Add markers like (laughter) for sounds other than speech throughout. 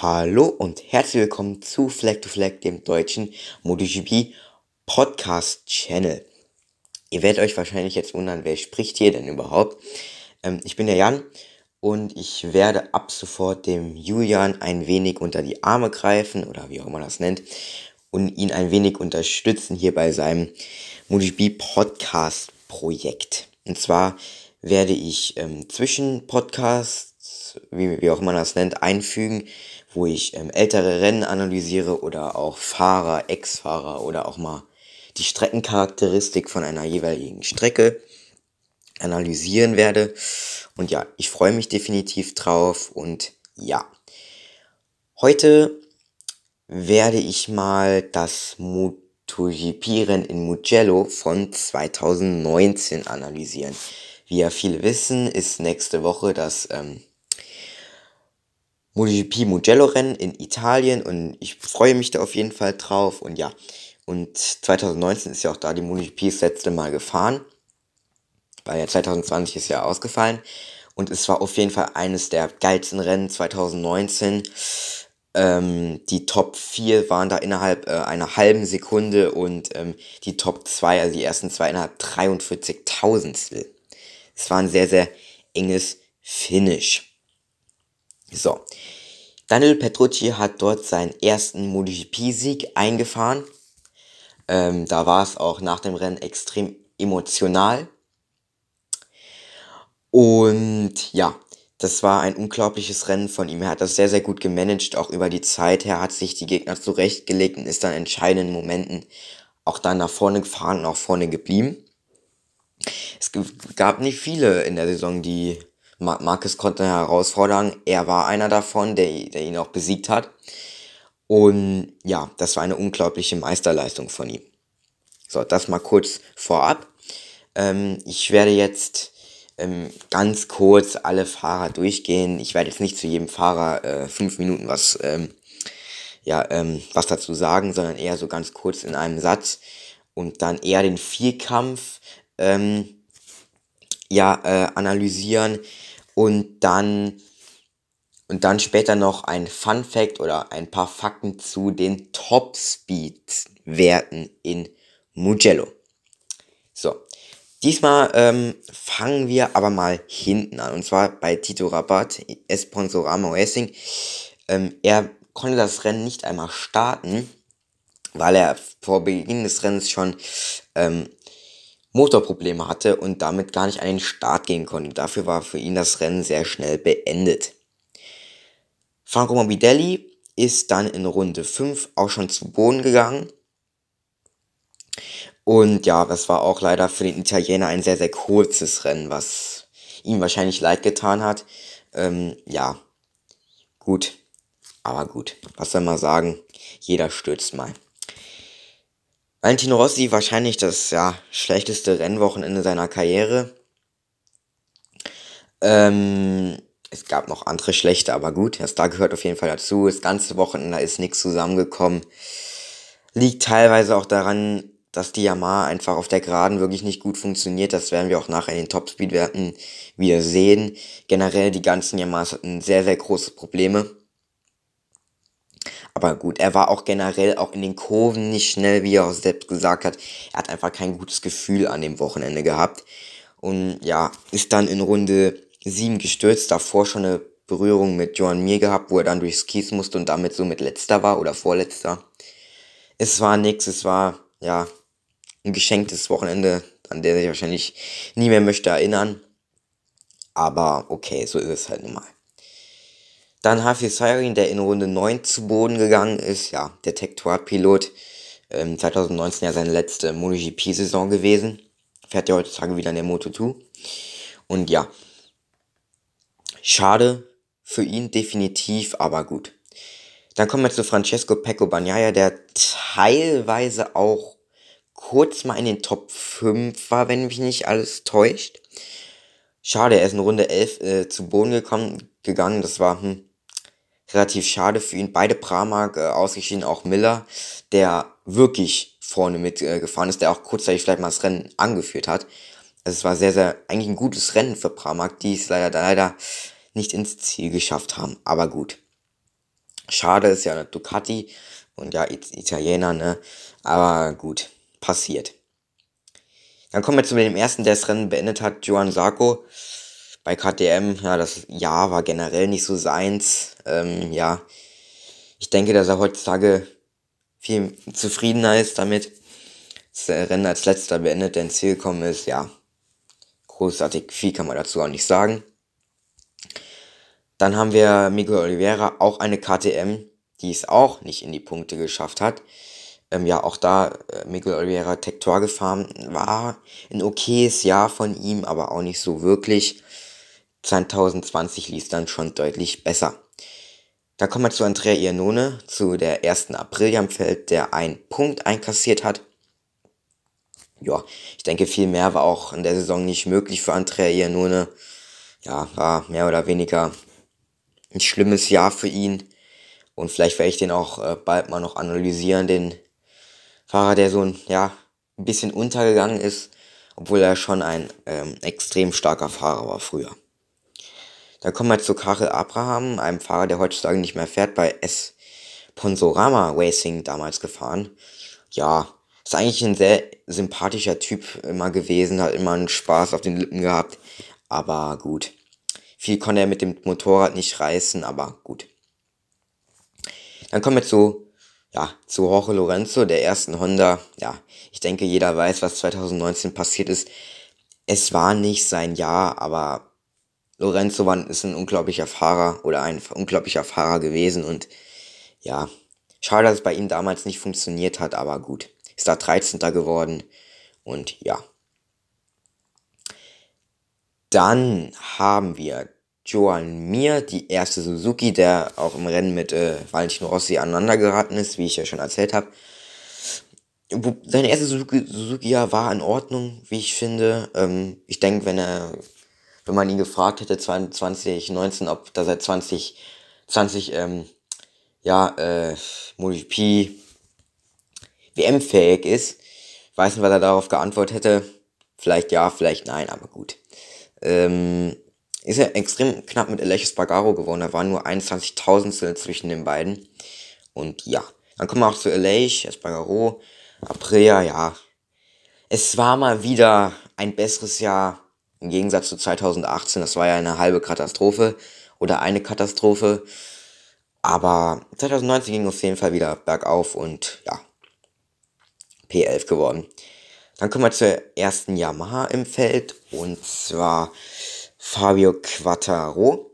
Hallo und herzlich willkommen zu Flag to Flag, dem deutschen MotoGP Podcast Channel. Ihr werdet euch wahrscheinlich jetzt wundern, wer spricht hier denn überhaupt. Ähm, ich bin der Jan und ich werde ab sofort dem Julian ein wenig unter die Arme greifen oder wie auch immer das nennt und ihn ein wenig unterstützen hier bei seinem MotoGP Podcast Projekt. Und zwar werde ich ähm, zwischen Podcasts, wie, wie auch immer das nennt, einfügen, wo ich ähm, ältere Rennen analysiere oder auch Fahrer, Ex-Fahrer oder auch mal die Streckencharakteristik von einer jeweiligen Strecke analysieren werde. Und ja, ich freue mich definitiv drauf und ja. Heute werde ich mal das MotoGP-Rennen in Mugello von 2019 analysieren. Wie ja viele wissen, ist nächste Woche das ähm, MotoGP Mugello-Rennen in Italien und ich freue mich da auf jeden Fall drauf. Und ja, und 2019 ist ja auch da die MotoGP das letzte Mal gefahren, weil ja 2020 ist ja ausgefallen. Und es war auf jeden Fall eines der geilsten Rennen 2019. Ähm, die Top 4 waren da innerhalb äh, einer halben Sekunde und ähm, die Top 2, also die ersten zwei innerhalb 43.000. Es war ein sehr, sehr enges Finish. So. Daniel Petrucci hat dort seinen ersten MotoGP-Sieg eingefahren. Ähm, da war es auch nach dem Rennen extrem emotional. Und ja, das war ein unglaubliches Rennen von ihm. Er hat das sehr, sehr gut gemanagt, auch über die Zeit. Er hat sich die Gegner zurechtgelegt und ist dann in entscheidenden Momenten auch dann nach vorne gefahren und auch vorne geblieben. Es gab nicht viele in der Saison, die Marcus konnte herausfordern. Er war einer davon, der, der ihn auch besiegt hat. Und ja, das war eine unglaubliche Meisterleistung von ihm. So, das mal kurz vorab. Ähm, ich werde jetzt ähm, ganz kurz alle Fahrer durchgehen. Ich werde jetzt nicht zu jedem Fahrer äh, fünf Minuten was, ähm, ja, ähm, was dazu sagen, sondern eher so ganz kurz in einem Satz und dann eher den Vierkampf ähm, ja, äh, analysieren und dann und dann später noch ein Fun Fact oder ein paar Fakten zu den Top Speed Werten in Mugello. So, diesmal ähm, fangen wir aber mal hinten an und zwar bei Tito Rabat, Esponsorama Racing. Ähm, er konnte das Rennen nicht einmal starten, weil er vor Beginn des Rennens schon ähm, Motorprobleme hatte und damit gar nicht an den Start gehen konnte. Dafür war für ihn das Rennen sehr schnell beendet. Franco Morbidelli ist dann in Runde 5 auch schon zu Boden gegangen. Und ja, das war auch leider für den Italiener ein sehr, sehr kurzes Rennen, was ihm wahrscheinlich leid getan hat. Ähm, ja, gut. Aber gut, was soll man sagen? Jeder stürzt mal. Valentino Rossi wahrscheinlich das ja, schlechteste Rennwochenende seiner Karriere. Ähm, es gab noch andere schlechte, aber gut, das da gehört auf jeden Fall dazu. Das ganze Wochenende ist nichts zusammengekommen. Liegt teilweise auch daran, dass die Yamaha einfach auf der Geraden wirklich nicht gut funktioniert. Das werden wir auch nachher in den Topspeed-Werten wieder sehen. Generell die ganzen Yamahas hatten sehr, sehr große Probleme. Aber gut, er war auch generell auch in den Kurven nicht schnell, wie er auch selbst gesagt hat. Er hat einfach kein gutes Gefühl an dem Wochenende gehabt. Und ja, ist dann in Runde 7 gestürzt. Davor schon eine Berührung mit Joan Mir gehabt, wo er dann durchs Kies musste und damit somit letzter war oder vorletzter. Es war nix, es war, ja, ein geschenktes Wochenende, an der sich wahrscheinlich nie mehr möchte erinnern. Aber okay, so ist es halt nun mal. Dann Hafiz Sayrin, der in Runde 9 zu Boden gegangen ist. Ja, der Tectoir-Pilot. Ähm, 2019 ja seine letzte MotoGP-Saison gewesen. Fährt ja heutzutage wieder in der Moto2. Und ja, schade für ihn definitiv, aber gut. Dann kommen wir zu Francesco Pecco Bagnaia, der teilweise auch kurz mal in den Top 5 war, wenn mich nicht alles täuscht. Schade, er ist in Runde 11 äh, zu Boden gekommen, gegangen. Das war hm, relativ schade für ihn. Beide Pramark äh, ausgeschieden, auch Miller, der wirklich vorne mitgefahren äh, ist, der auch kurzzeitig vielleicht mal das Rennen angeführt hat. Also es war sehr, sehr, eigentlich ein gutes Rennen für Pramark, die es leider, leider nicht ins Ziel geschafft haben. Aber gut. Schade ist ja Ducati und ja, Italiener, ne? Aber gut, passiert. Dann kommen wir zu dem ersten, der das Rennen beendet hat, Johann Sarko. Bei KTM, ja, das Jahr war generell nicht so seins. Ähm, ja, ich denke, dass er heutzutage viel zufriedener ist damit. Das Rennen als letzter beendet, der ins Ziel gekommen ist, ja. Großartig viel kann man dazu auch nicht sagen. Dann haben wir Miguel Oliveira, auch eine KTM, die es auch nicht in die Punkte geschafft hat. Ähm, ja, auch da äh, Miguel Oliveira Tektor gefahren war ein okayes Jahr von ihm, aber auch nicht so wirklich. 2020 lief dann schon deutlich besser. Da kommen wir zu Andrea Iannone, zu der ersten April am Feld, der einen Punkt einkassiert hat. Ja, ich denke, viel mehr war auch in der Saison nicht möglich für Andrea Iannone. Ja, war mehr oder weniger ein schlimmes Jahr für ihn. Und vielleicht werde ich den auch äh, bald mal noch analysieren, den Fahrer, der so ein, ja, ein bisschen untergegangen ist, obwohl er schon ein ähm, extrem starker Fahrer war früher. Dann kommen wir zu Karel Abraham, einem Fahrer, der heutzutage nicht mehr fährt, bei S. Ponsorama Racing damals gefahren. Ja, ist eigentlich ein sehr sympathischer Typ immer gewesen, hat immer einen Spaß auf den Lippen gehabt. Aber gut. Viel konnte er mit dem Motorrad nicht reißen, aber gut. Dann kommen wir zu, ja, zu Jorge Lorenzo, der ersten Honda. Ja, ich denke, jeder weiß, was 2019 passiert ist. Es war nicht sein Jahr, aber Lorenzo war, ist ein unglaublicher Fahrer oder ein unglaublicher Fahrer gewesen und ja, schade, dass es bei ihm damals nicht funktioniert hat, aber gut. Ist da 13. geworden und ja. Dann haben wir Joan Mir, die erste Suzuki, der auch im Rennen mit äh, Valentino Rossi aneinander geraten ist, wie ich ja schon erzählt habe. Seine erste Suzuki, Suzuki ja war in Ordnung, wie ich finde. Ähm, ich denke, wenn er, wenn man ihn gefragt hätte 2019, ob da seit 2020 ähm, ja äh, MotoGP WM-fähig ist, weiß nicht, was er darauf geantwortet hätte. Vielleicht ja, vielleicht nein, aber gut. Ähm, ist er extrem knapp mit Aleix Spargaro geworden. Da waren nur 21.000 zwischen den beiden. Und ja, dann kommen wir auch zu Aleix, Espargaro, Aprilia, ja. Es war mal wieder ein besseres Jahr im Gegensatz zu 2018. Das war ja eine halbe Katastrophe oder eine Katastrophe. Aber 2019 ging auf jeden Fall wieder bergauf und ja, P11 geworden. Dann kommen wir zur ersten Yamaha im Feld und zwar Fabio Quattaro,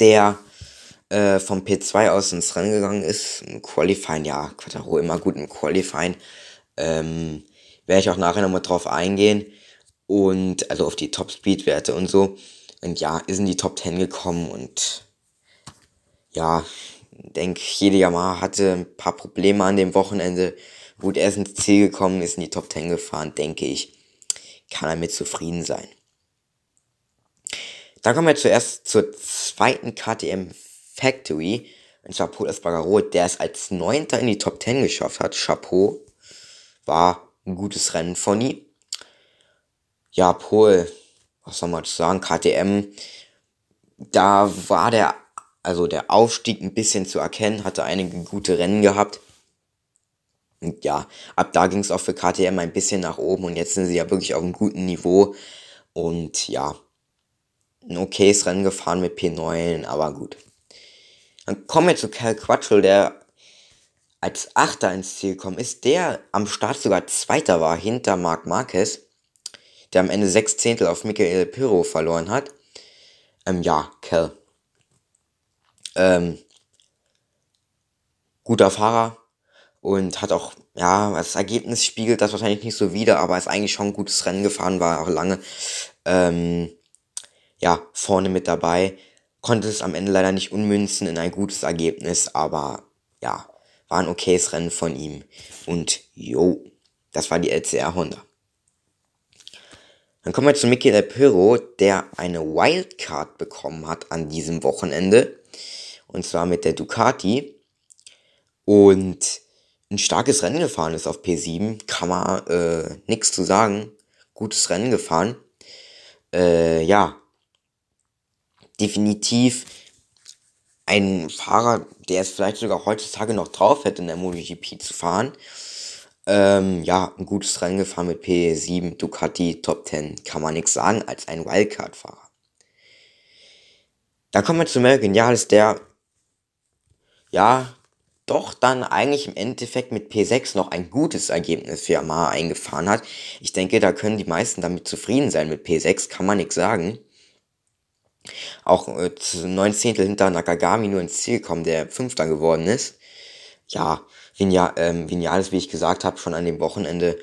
der äh, vom P2 aus ins Rennen gegangen ist. Im Qualifying, ja, Quattaro immer gut im Qualifying. Ähm, werde ich auch nachher nochmal drauf eingehen. Und also auf die Top-Speed-Werte und so. Und ja, ist in die Top 10 gekommen und ja, denke, jede Yamaha hatte ein paar Probleme an dem Wochenende. Gut, er ist ins Ziel gekommen, ist in die Top 10 gefahren, denke ich. Kann er mit zufrieden sein. Dann kommen wir zuerst zur zweiten KTM Factory. Und zwar Paul Espargaro, der es als Neunter in die Top 10 geschafft hat. Chapeau. War ein gutes Rennen von ihm. Ja, Paul, was soll man sagen, KTM, da war der, also der Aufstieg ein bisschen zu erkennen, hatte einige gute Rennen gehabt. Und ja, ab da ging es auch für KTM ein bisschen nach oben und jetzt sind sie ja wirklich auf einem guten Niveau. Und ja, ein okayes Rennen gefahren mit P9, aber gut. Dann kommen wir zu Cal Quattrell, der als Achter ins Ziel gekommen ist, der am Start sogar Zweiter war, hinter Marc Marquez, der am Ende sechs Zehntel auf Michael Pirro verloren hat. Ähm, ja, Cal. Ähm, guter Fahrer und hat auch, ja, das Ergebnis spiegelt das wahrscheinlich nicht so wider, aber ist eigentlich schon ein gutes Rennen gefahren, war auch lange. Ähm, ja, vorne mit dabei. Konnte es am Ende leider nicht ummünzen in ein gutes Ergebnis, aber ja, war ein okayes Rennen von ihm. Und jo, das war die LCR Honda. Dann kommen wir zu Michael Pirro, der eine Wildcard bekommen hat an diesem Wochenende. Und zwar mit der Ducati. Und ein starkes Rennen gefahren ist auf P7. Kann man äh, nichts zu sagen. Gutes Rennen gefahren. Äh, ja, definitiv ein Fahrer, der es vielleicht sogar heutzutage noch drauf hätte, in der MotoGP zu fahren. Ähm, ja, ein gutes Rennen gefahren mit P7, Ducati, Top 10, kann man nichts sagen, als ein Wildcard-Fahrer. Da kommen wir zu Mel Genialis, der, ja, doch dann eigentlich im Endeffekt mit P6 noch ein gutes Ergebnis für Yamaha eingefahren hat. Ich denke, da können die meisten damit zufrieden sein. Mit P6 kann man nichts sagen. Auch äh, 19. hinter Nakagami nur ins Ziel gekommen, der Fünfter geworden ist. Ja, Vinja, ähm, Vinales, wie ich gesagt habe, schon an dem Wochenende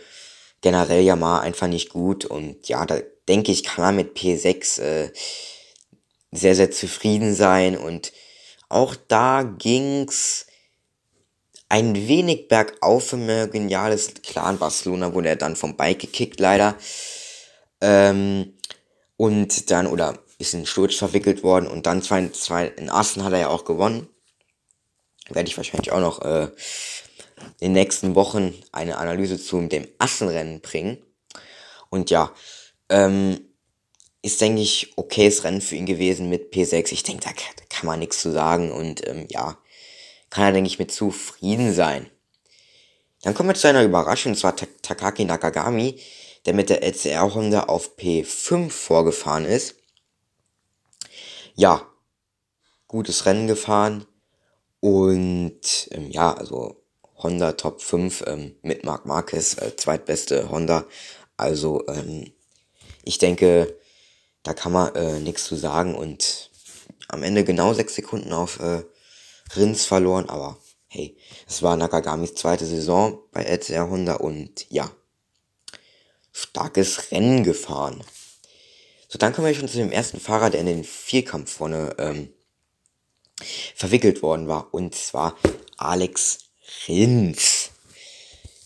generell Yamaha einfach nicht gut. Und ja, da denke ich, kann man mit P6 äh, sehr, sehr zufrieden sein. Und auch da ging's ein wenig bergauf für. Geniales, klar, in Barcelona wurde er dann vom Bike gekickt, leider. Ähm, und dann, oder ist in Sturz verwickelt worden und dann zwei, zwei, in Assen hat er ja auch gewonnen. Werde ich wahrscheinlich auch noch äh, in den nächsten Wochen eine Analyse zu dem Assenrennen bringen. Und ja, ähm, ist, denke ich, okayes Rennen für ihn gewesen mit P6. Ich denke, da kann man nichts zu sagen und ähm, ja, kann er, denke ich, mit zufrieden sein. Dann kommen wir zu einer Überraschung, und zwar Takaki Nakagami, der mit der LCR Honda auf P5 vorgefahren ist. Ja, gutes Rennen gefahren und ähm, ja, also Honda Top 5 ähm, mit Marc Marquez, äh, zweitbeste Honda. Also ähm, ich denke, da kann man äh, nichts zu sagen und am Ende genau sechs Sekunden auf äh, Rins verloren, aber hey, es war Nakagamis zweite Saison bei LCR Honda und ja, starkes Rennen gefahren. So, dann kommen wir schon zu dem ersten Fahrer, der in den Vierkampf vorne ähm, verwickelt worden war, und zwar Alex Rins.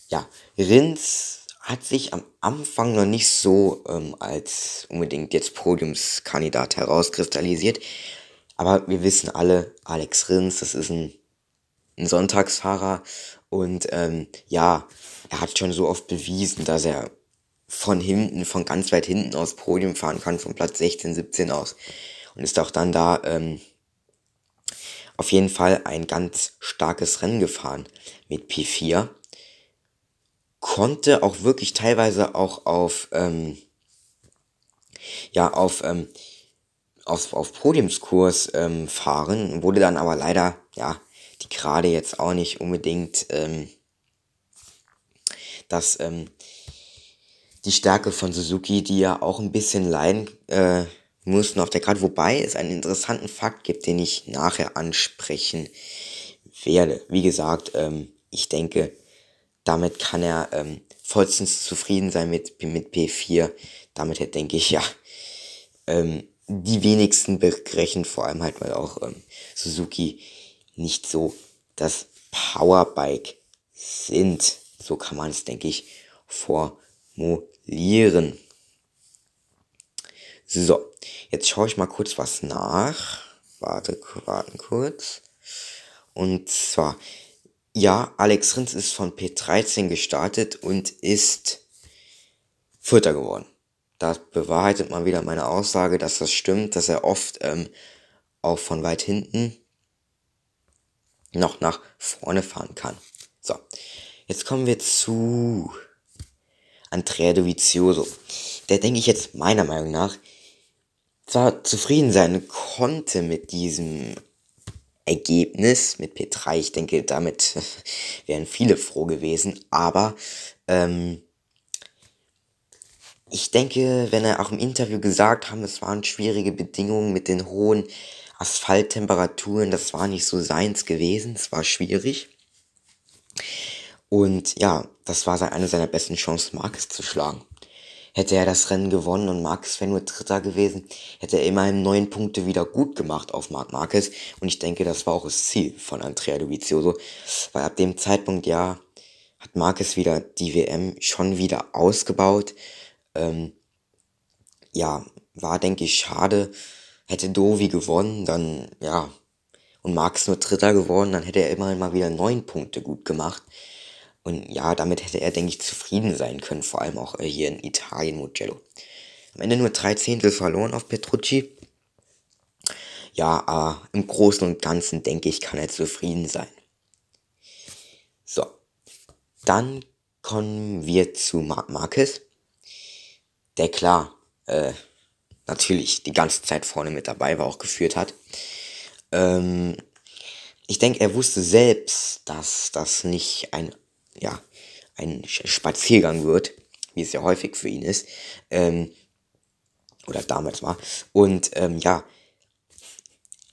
Ja, Rins hat sich am Anfang noch nicht so ähm, als unbedingt jetzt Podiumskandidat herauskristallisiert, aber wir wissen alle, Alex Rins, das ist ein, ein Sonntagsfahrer und ähm, ja, er hat schon so oft bewiesen, dass er von hinten, von ganz weit hinten aus Podium fahren kann, von Platz 16, 17 aus. Und ist auch dann da ähm, auf jeden Fall ein ganz starkes Rennen gefahren mit P4. Konnte auch wirklich teilweise auch auf, ähm, ja, auf ähm, auf, auf Podiumskurs ähm, fahren, wurde dann aber leider, ja, die gerade jetzt auch nicht unbedingt ähm, dass ähm, die Stärke von Suzuki, die ja auch ein bisschen leiden äh, mussten auf der Karte, wobei es einen interessanten Fakt gibt, den ich nachher ansprechen werde. Wie gesagt, ähm, ich denke, damit kann er ähm, vollstens zufrieden sein mit, mit P4. Damit hätte, denke ich, ja, ähm, die wenigsten berechnen, vor allem halt, weil auch ähm, Suzuki nicht so das Powerbike sind. So kann man es, denke ich, formulieren. So, jetzt schaue ich mal kurz was nach. Warte, warten kurz. Und zwar, ja, Alex Rins ist von P13 gestartet und ist Vierter geworden da bewahrheitet man wieder meine Aussage, dass das stimmt, dass er oft ähm, auch von weit hinten noch nach vorne fahren kann. So, jetzt kommen wir zu Andrea Dovizioso. Der denke ich jetzt meiner Meinung nach zwar zufrieden sein konnte mit diesem Ergebnis mit P3. Ich denke, damit (laughs) wären viele froh gewesen, aber ähm, ich denke, wenn er auch im Interview gesagt haben, es waren schwierige Bedingungen mit den hohen Asphalttemperaturen, das war nicht so seins gewesen, es war schwierig. Und ja, das war eine seiner besten Chancen, Marcus zu schlagen. Hätte er das Rennen gewonnen und Marcus wäre nur Dritter gewesen, hätte er immerhin neun Punkte wieder gut gemacht auf Marc Marquez. Und ich denke, das war auch das Ziel von Andrea Dovizioso, weil ab dem Zeitpunkt, ja, hat Marcus wieder die WM schon wieder ausgebaut ähm, ja, war, denke ich, schade. Hätte Dovi gewonnen, dann, ja, und Marx nur Dritter geworden, dann hätte er immerhin mal wieder neun Punkte gut gemacht. Und ja, damit hätte er, denke ich, zufrieden sein können, vor allem auch äh, hier in Italien, Mugello. Am Ende nur drei Zehntel verloren auf Petrucci. Ja, aber im Großen und Ganzen denke ich, kann er zufrieden sein. So, dann kommen wir zu Marc Marquez, der klar, äh, natürlich die ganze Zeit vorne mit dabei war, auch geführt hat. Ähm, ich denke, er wusste selbst, dass das nicht ein, ja, ein Spaziergang wird, wie es ja häufig für ihn ist, ähm, oder damals war. Und ähm, ja,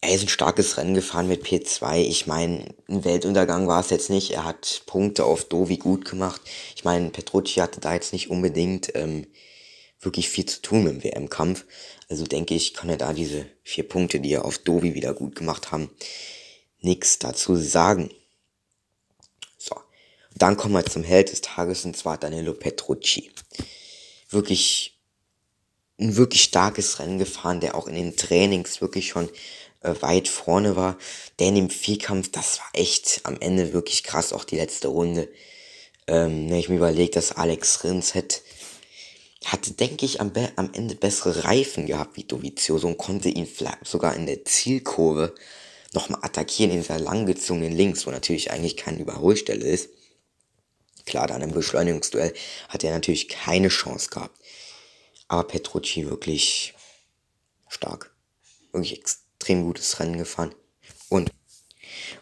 er ist ein starkes Rennen gefahren mit P2. Ich meine, ein Weltuntergang war es jetzt nicht. Er hat Punkte auf Dovi gut gemacht. Ich meine, Petrucci hatte da jetzt nicht unbedingt ähm, wirklich viel zu tun dem WM-Kampf. Also denke ich, kann er da diese vier Punkte, die er auf Dovi wieder gut gemacht haben, nichts dazu sagen. Dann kommen wir zum Held des Tages und zwar Danilo Petrucci. Wirklich ein wirklich starkes Rennen gefahren, der auch in den Trainings wirklich schon äh, weit vorne war. Der in dem Vierkampf, das war echt am Ende wirklich krass, auch die letzte Runde. Ähm, wenn ich mir überlege, dass Alex Rins hätte, hatte, denke ich, am, am Ende bessere Reifen gehabt wie Dovizioso und konnte ihn vielleicht sogar in der Zielkurve nochmal attackieren in dieser langgezogenen Links, wo natürlich eigentlich keine Überholstelle ist. Klar, dann im Beschleunigungsduell hat er natürlich keine Chance gehabt. Aber Petrucci wirklich stark. Wirklich extrem gutes Rennen gefahren. Und,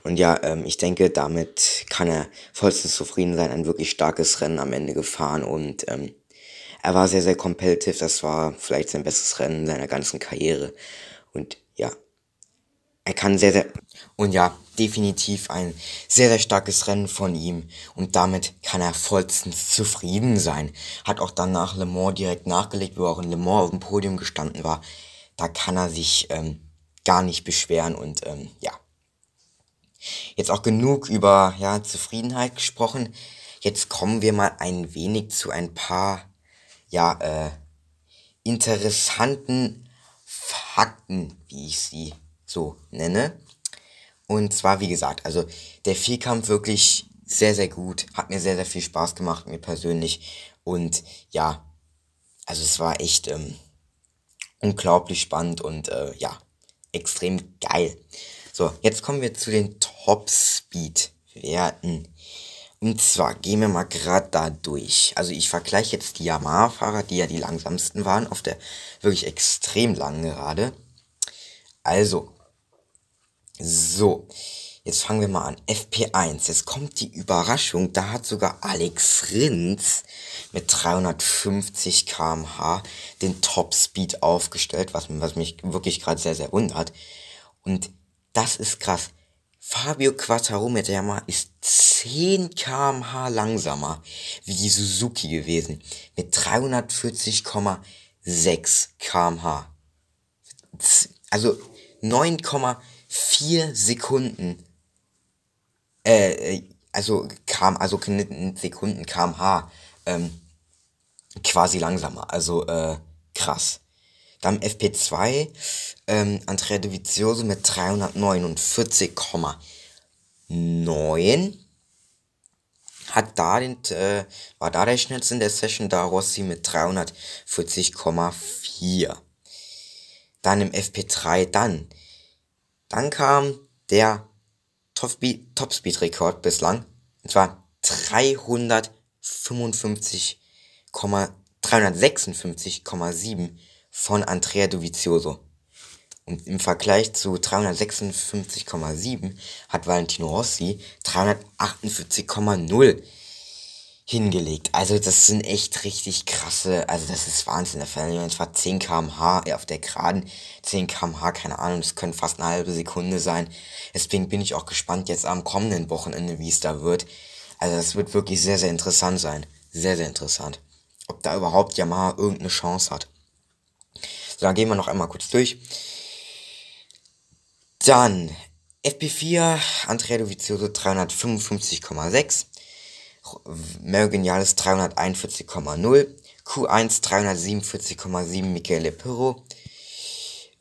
und ja, ähm, ich denke, damit kann er vollstens zufrieden sein. Ein wirklich starkes Rennen am Ende gefahren und ähm, er war sehr, sehr competitive. Das war vielleicht sein bestes Rennen seiner ganzen Karriere. Und er kann sehr, sehr, und ja, definitiv ein sehr, sehr starkes Rennen von ihm. Und damit kann er vollstens zufrieden sein. Hat auch dann nach Le Mans direkt nachgelegt, wo auch in Le Mans auf dem Podium gestanden war. Da kann er sich ähm, gar nicht beschweren und ähm, ja. Jetzt auch genug über ja, Zufriedenheit gesprochen. Jetzt kommen wir mal ein wenig zu ein paar ja, äh, interessanten Fakten, wie ich sie so nenne. Und zwar, wie gesagt, also der Vierkampf wirklich sehr, sehr gut. Hat mir sehr, sehr viel Spaß gemacht, mir persönlich. Und ja, also es war echt ähm, unglaublich spannend und äh, ja, extrem geil. So, jetzt kommen wir zu den Top-Speed-Werten. Und zwar gehen wir mal gerade da durch. Also ich vergleiche jetzt die Yamaha-Fahrer, die ja die langsamsten waren, auf der wirklich extrem langen Gerade. Also, so, jetzt fangen wir mal an. FP1, jetzt kommt die Überraschung, da hat sogar Alex Rins mit 350 km/h den Top-Speed aufgestellt, was, was mich wirklich gerade sehr, sehr wundert. Und das ist krass. Fabio Quattaro mit der Yamaha ist 10 km/h langsamer wie die Suzuki gewesen. Mit 340,6 km/h. Also 9,4 Sekunden. Äh, also kam, also Sekunden km/h. Ähm, quasi langsamer. Also äh, krass. Dann FP2, ähm, Andrea Dovizioso mit 349,9. Hat da den, äh, war da der schnellste in der Session, da Rossi mit 340,4. Dann im FP3, dann. Dann kam der Topspeed-Rekord bislang. Und zwar 355, 356,7 von Andrea Dovizioso. Und im Vergleich zu 356,7 hat Valentino Rossi 348,0 hingelegt. Also das sind echt richtig krasse, also das ist Wahnsinn. Der Verlängerung war 10 km/h auf der Geraden, 10 km/h, keine Ahnung, das können fast eine halbe Sekunde sein. Deswegen bin ich auch gespannt jetzt am kommenden Wochenende, wie es da wird. Also das wird wirklich sehr, sehr interessant sein. Sehr, sehr interessant. Ob da überhaupt Yamaha irgendeine Chance hat. So, dann gehen wir noch einmal kurz durch. Dann FP4, Andrea Dovizioso 355,6. Mergeniales 341,0. Q1 347,7 Michele Pirro.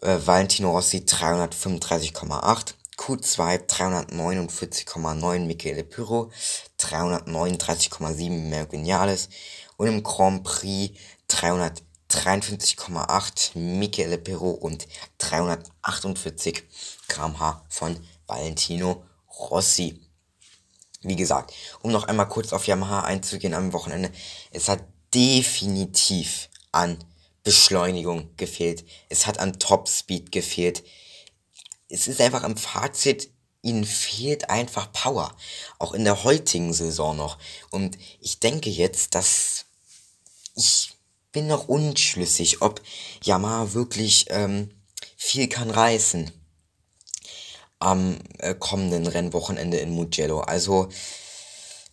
Äh, Valentino Rossi 335,8. Q2 349,9 Michele Pirro. 339,7 Mergeniales. Und im Grand Prix 300 53,8 Michele Perro und 348 km/h von Valentino Rossi. Wie gesagt, um noch einmal kurz auf Yamaha einzugehen am Wochenende, es hat definitiv an Beschleunigung gefehlt. Es hat an Topspeed gefehlt. Es ist einfach im Fazit, ihnen fehlt einfach Power. Auch in der heutigen Saison noch. Und ich denke jetzt, dass ich bin noch unschlüssig, ob Yamaha wirklich ähm, viel kann reißen am äh, kommenden Rennwochenende in Mugello. Also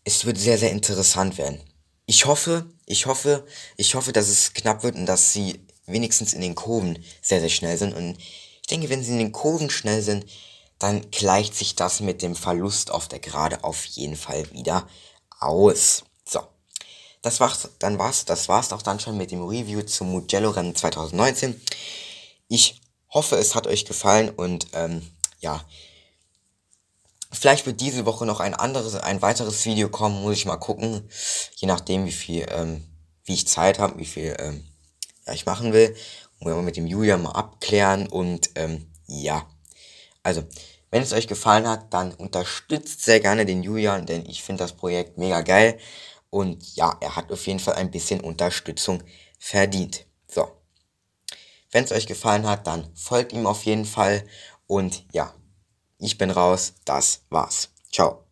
es wird sehr, sehr interessant werden. Ich hoffe, ich hoffe, ich hoffe, dass es knapp wird und dass sie wenigstens in den Kurven sehr, sehr schnell sind. Und ich denke, wenn sie in den Kurven schnell sind, dann gleicht sich das mit dem Verlust auf der Gerade auf jeden Fall wieder aus. So, das war's, dann war's, das war's auch dann schon mit dem Review zum Mugello-Rennen 2019. Ich hoffe, es hat euch gefallen und ähm, ja, vielleicht wird diese Woche noch ein anderes, ein weiteres Video kommen, muss ich mal gucken, je nachdem, wie viel, ähm, wie ich Zeit habe, wie viel ähm, ja, ich machen will. Und wir mit dem Julian mal abklären und ähm, ja, also wenn es euch gefallen hat, dann unterstützt sehr gerne den Julian, denn ich finde das Projekt mega geil. Und ja, er hat auf jeden Fall ein bisschen Unterstützung verdient. So. Wenn es euch gefallen hat, dann folgt ihm auf jeden Fall. Und ja, ich bin raus. Das war's. Ciao.